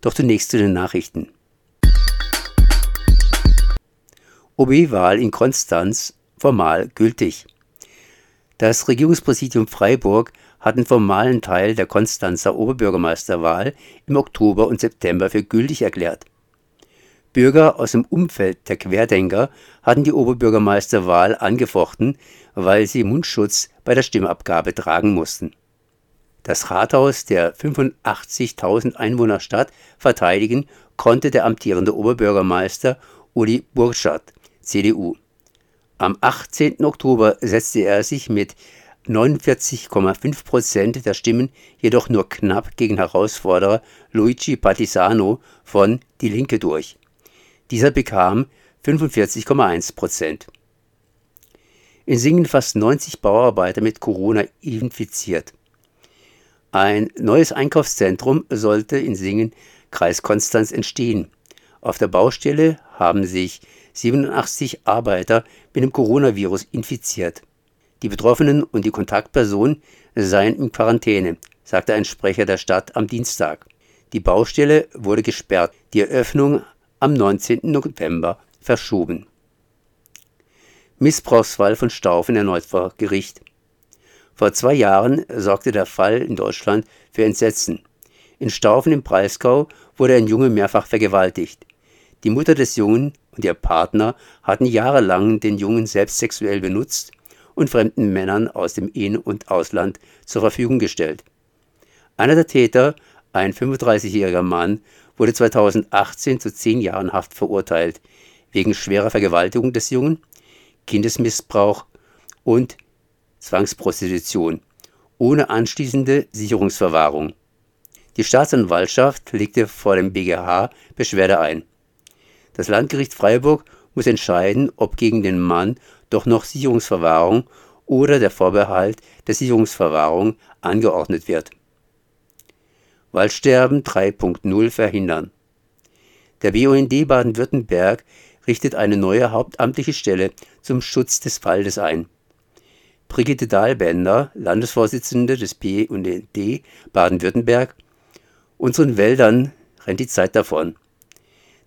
Doch zunächst zu den Nachrichten. OB-Wahl in Konstanz formal gültig. Das Regierungspräsidium Freiburg hat den formalen Teil der Konstanzer Oberbürgermeisterwahl im Oktober und September für gültig erklärt. Bürger aus dem Umfeld der Querdenker hatten die Oberbürgermeisterwahl angefochten, weil sie Mundschutz bei der Stimmabgabe tragen mussten. Das Rathaus der 85.000 Einwohnerstadt verteidigen konnte der amtierende Oberbürgermeister Uli Burschat, CDU. Am 18. Oktober setzte er sich mit 49,5 Prozent der Stimmen jedoch nur knapp gegen Herausforderer Luigi Partisano von Die Linke durch. Dieser bekam 45,1 Prozent. In Singen fast 90 Bauarbeiter mit Corona infiziert. Ein neues Einkaufszentrum sollte in Singen, Kreis Konstanz, entstehen. Auf der Baustelle haben sich 87 Arbeiter mit dem Coronavirus infiziert. Die Betroffenen und die Kontaktpersonen seien in Quarantäne, sagte ein Sprecher der Stadt am Dienstag. Die Baustelle wurde gesperrt, die Eröffnung am 19. November verschoben. Missbrauchsfall von Staufen erneut vor Gericht. Vor zwei Jahren sorgte der Fall in Deutschland für Entsetzen. In Staufen im Breisgau wurde ein Junge mehrfach vergewaltigt. Die Mutter des Jungen und ihr Partner hatten jahrelang den Jungen selbst sexuell benutzt und fremden Männern aus dem In- und Ausland zur Verfügung gestellt. Einer der Täter, ein 35-jähriger Mann, wurde 2018 zu zehn Jahren Haft verurteilt, wegen schwerer Vergewaltigung des Jungen, Kindesmissbrauch und Zwangsprostitution, ohne anschließende Sicherungsverwahrung. Die Staatsanwaltschaft legte vor dem BGH Beschwerde ein. Das Landgericht Freiburg muss entscheiden, ob gegen den Mann doch noch Sicherungsverwahrung oder der Vorbehalt der Sicherungsverwahrung angeordnet wird. Waldsterben 3.0 verhindern. Der BUND Baden-Württemberg richtet eine neue hauptamtliche Stelle zum Schutz des Waldes ein. Brigitte Dahlbender, Landesvorsitzende des BUND Baden-Württemberg, unseren Wäldern rennt die Zeit davon.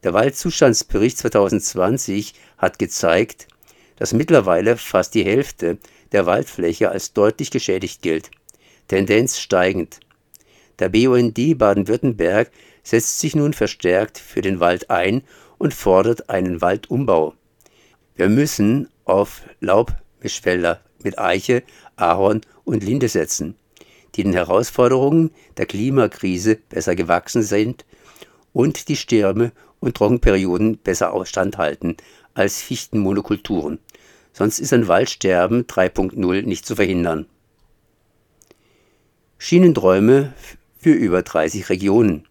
Der Waldzustandsbericht 2020 hat gezeigt, dass mittlerweile fast die Hälfte der Waldfläche als deutlich geschädigt gilt. Tendenz steigend. Der BUND Baden-Württemberg setzt sich nun verstärkt für den Wald ein und fordert einen Waldumbau. Wir müssen auf Laubmischwälder mit Eiche, Ahorn und Linde setzen, die den Herausforderungen der Klimakrise besser gewachsen sind und die Stürme und Trockenperioden besser standhalten als Fichtenmonokulturen. Sonst ist ein Waldsterben 3.0 nicht zu verhindern. Schienenträume für über 30 Regionen.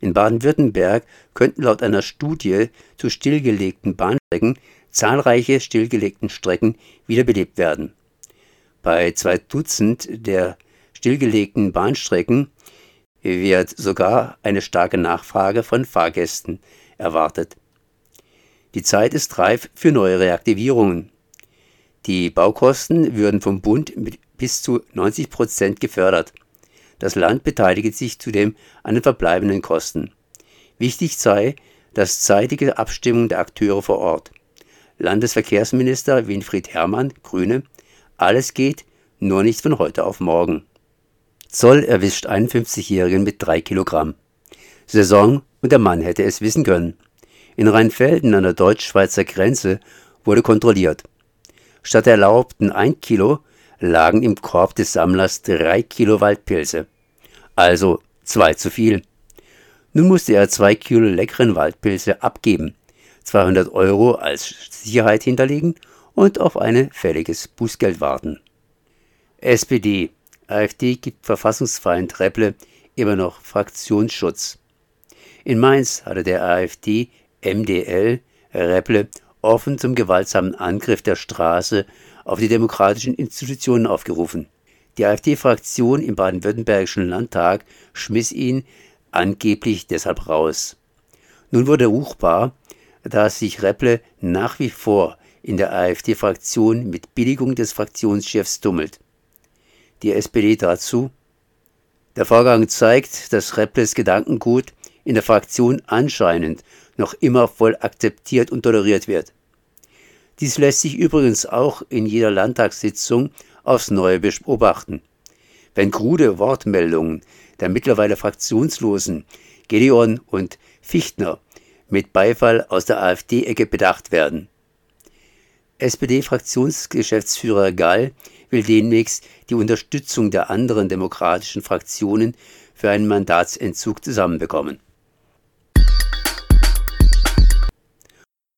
In Baden-Württemberg könnten laut einer Studie zu stillgelegten Bahnstrecken zahlreiche stillgelegten Strecken wiederbelebt werden. Bei zwei Dutzend der stillgelegten Bahnstrecken wird sogar eine starke Nachfrage von Fahrgästen erwartet. Die Zeit ist reif für neue Reaktivierungen. Die Baukosten würden vom Bund mit bis zu 90 Prozent gefördert. Das Land beteilige sich zudem an den verbleibenden Kosten. Wichtig sei das zeitige Abstimmung der Akteure vor Ort. Landesverkehrsminister Winfried Herrmann, Grüne, alles geht, nur nicht von heute auf morgen. Zoll erwischt 51-Jährigen mit 3 Kilogramm. Saison und der Mann hätte es wissen können. In Rheinfelden an der deutsch-schweizer Grenze wurde kontrolliert. Statt der erlaubten 1 Kilo lagen im Korb des Sammlers 3 Kilo Waldpilze. Also zwei zu viel. Nun musste er 2 Kilo leckeren Waldpilze abgeben, 200 Euro als Sicherheit hinterlegen und auf ein fälliges Bußgeld warten. SPD, AfD gibt Verfassungsfeind Repple immer noch Fraktionsschutz. In Mainz hatte der AfD MDL Repple offen zum gewaltsamen Angriff der Straße auf die demokratischen Institutionen aufgerufen. Die AfD-Fraktion im baden-württembergischen Landtag schmiss ihn angeblich deshalb raus. Nun wurde ruchbar, dass sich Repple nach wie vor in der AfD-Fraktion mit Billigung des Fraktionschefs tummelt. Die SPD dazu. Der Vorgang zeigt, dass Reples Gedankengut in der Fraktion anscheinend noch immer voll akzeptiert und toleriert wird. Dies lässt sich übrigens auch in jeder Landtagssitzung aufs Neue beobachten. Wenn krude Wortmeldungen der mittlerweile fraktionslosen Gedeon und Fichtner mit Beifall aus der AfD-Ecke bedacht werden. SPD-Fraktionsgeschäftsführer Gall will demnächst die Unterstützung der anderen demokratischen Fraktionen für einen Mandatsentzug zusammenbekommen